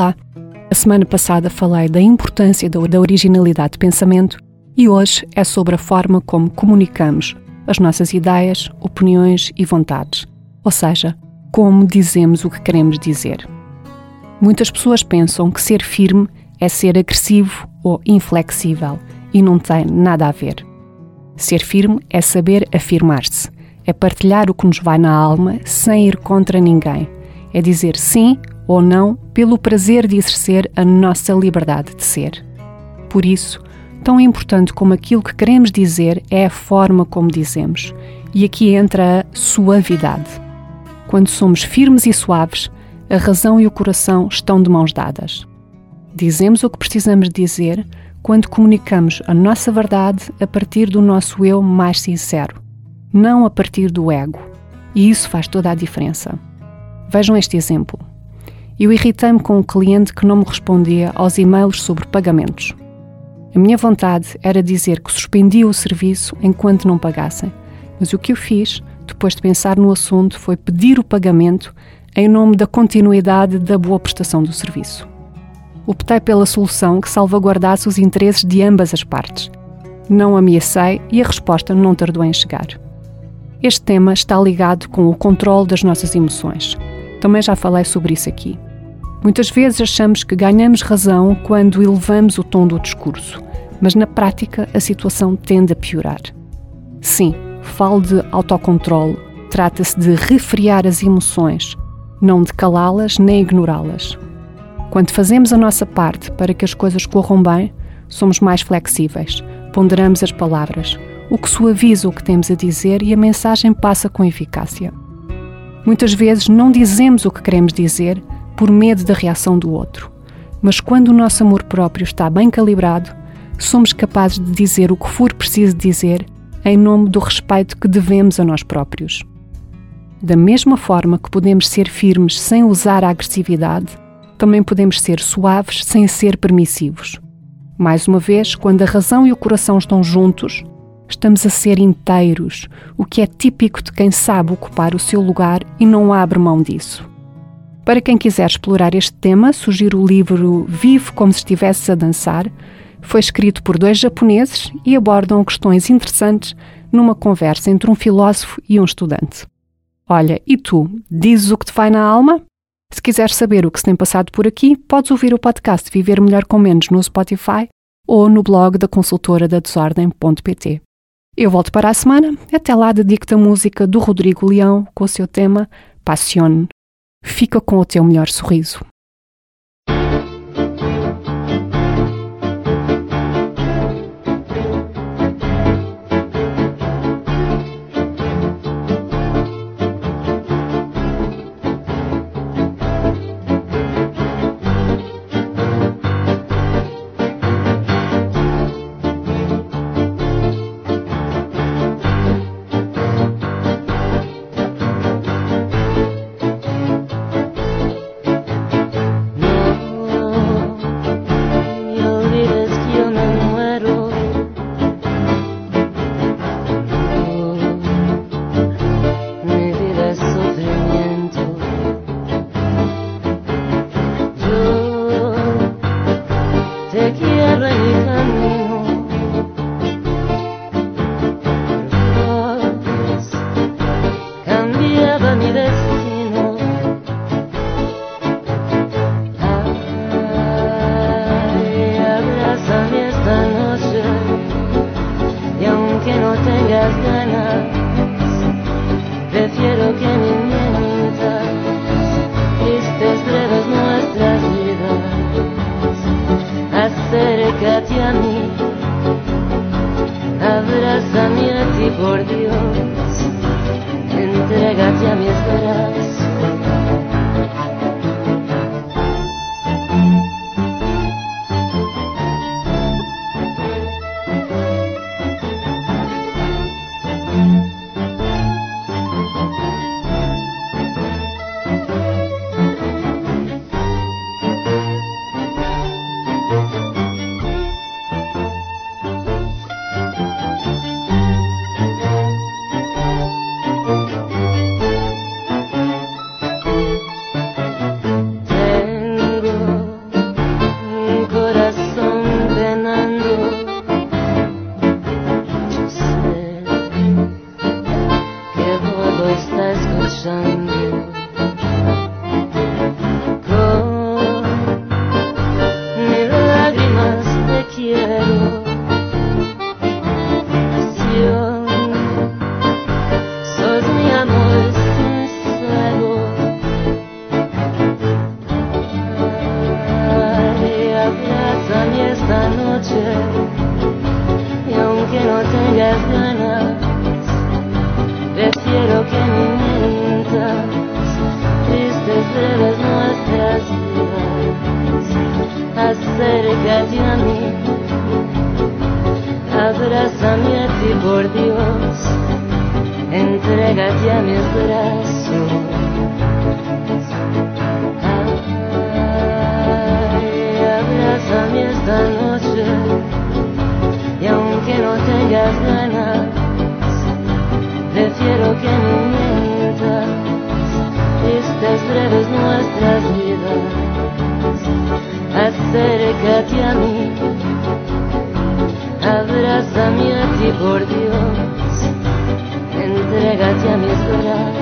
Olá! A semana passada falei da importância da originalidade de pensamento e hoje é sobre a forma como comunicamos as nossas ideias, opiniões e vontades, ou seja, como dizemos o que queremos dizer. Muitas pessoas pensam que ser firme é ser agressivo ou inflexível e não tem nada a ver. Ser firme é saber afirmar-se, é partilhar o que nos vai na alma sem ir contra ninguém, é dizer sim ou não pelo prazer de exercer a nossa liberdade de ser. Por isso, tão importante como aquilo que queremos dizer é a forma como dizemos, e aqui entra a suavidade. Quando somos firmes e suaves, a razão e o coração estão de mãos dadas. Dizemos o que precisamos dizer quando comunicamos a nossa verdade a partir do nosso eu mais sincero, não a partir do ego. E isso faz toda a diferença. Vejam este exemplo. Eu irritei-me com um cliente que não me respondia aos e-mails sobre pagamentos. A minha vontade era dizer que suspendia o serviço enquanto não pagassem, mas o que eu fiz, depois de pensar no assunto, foi pedir o pagamento em nome da continuidade da boa prestação do serviço. Optei pela solução que salvaguardasse os interesses de ambas as partes. Não ameacei e a resposta não tardou em chegar. Este tema está ligado com o controle das nossas emoções. Também já falei sobre isso aqui. Muitas vezes achamos que ganhamos razão quando elevamos o tom do discurso, mas na prática a situação tende a piorar. Sim, falo de autocontrole. Trata-se de refriar as emoções, não de calá-las nem ignorá-las. Quando fazemos a nossa parte para que as coisas corram bem, somos mais flexíveis, ponderamos as palavras, o que suaviza o que temos a dizer e a mensagem passa com eficácia. Muitas vezes não dizemos o que queremos dizer por medo da reação do outro. Mas quando o nosso amor próprio está bem calibrado, somos capazes de dizer o que for preciso dizer em nome do respeito que devemos a nós próprios. Da mesma forma que podemos ser firmes sem usar a agressividade, também podemos ser suaves sem ser permissivos. Mais uma vez, quando a razão e o coração estão juntos, estamos a ser inteiros, o que é típico de quem sabe ocupar o seu lugar e não abre mão disso. Para quem quiser explorar este tema, sugiro o livro Vive como se estivesse a dançar. Foi escrito por dois japoneses e abordam questões interessantes numa conversa entre um filósofo e um estudante. Olha, e tu, dizes o que te vai na alma? Se quiseres saber o que se tem passado por aqui, podes ouvir o podcast Viver Melhor com Menos no Spotify ou no blog da consultora da desordem.pt. Eu volto para a semana. Até lá dedico-te a música do Rodrigo Leão com o seu tema Passione. Fica com o teu melhor sorriso. las ganas, prefiero que me mientas, tristes breves nuestras vidas, acércate a mí, abrázame a ti por Dios, entregate a mis brazos. Tengas ganas, prefiero que ni mientas, tristes breves nuestras vidas, acércate a mí, abrázame a ti por Dios, entrégate a mis brazos. Dame a ti por Dios, entrégate a mis brazos.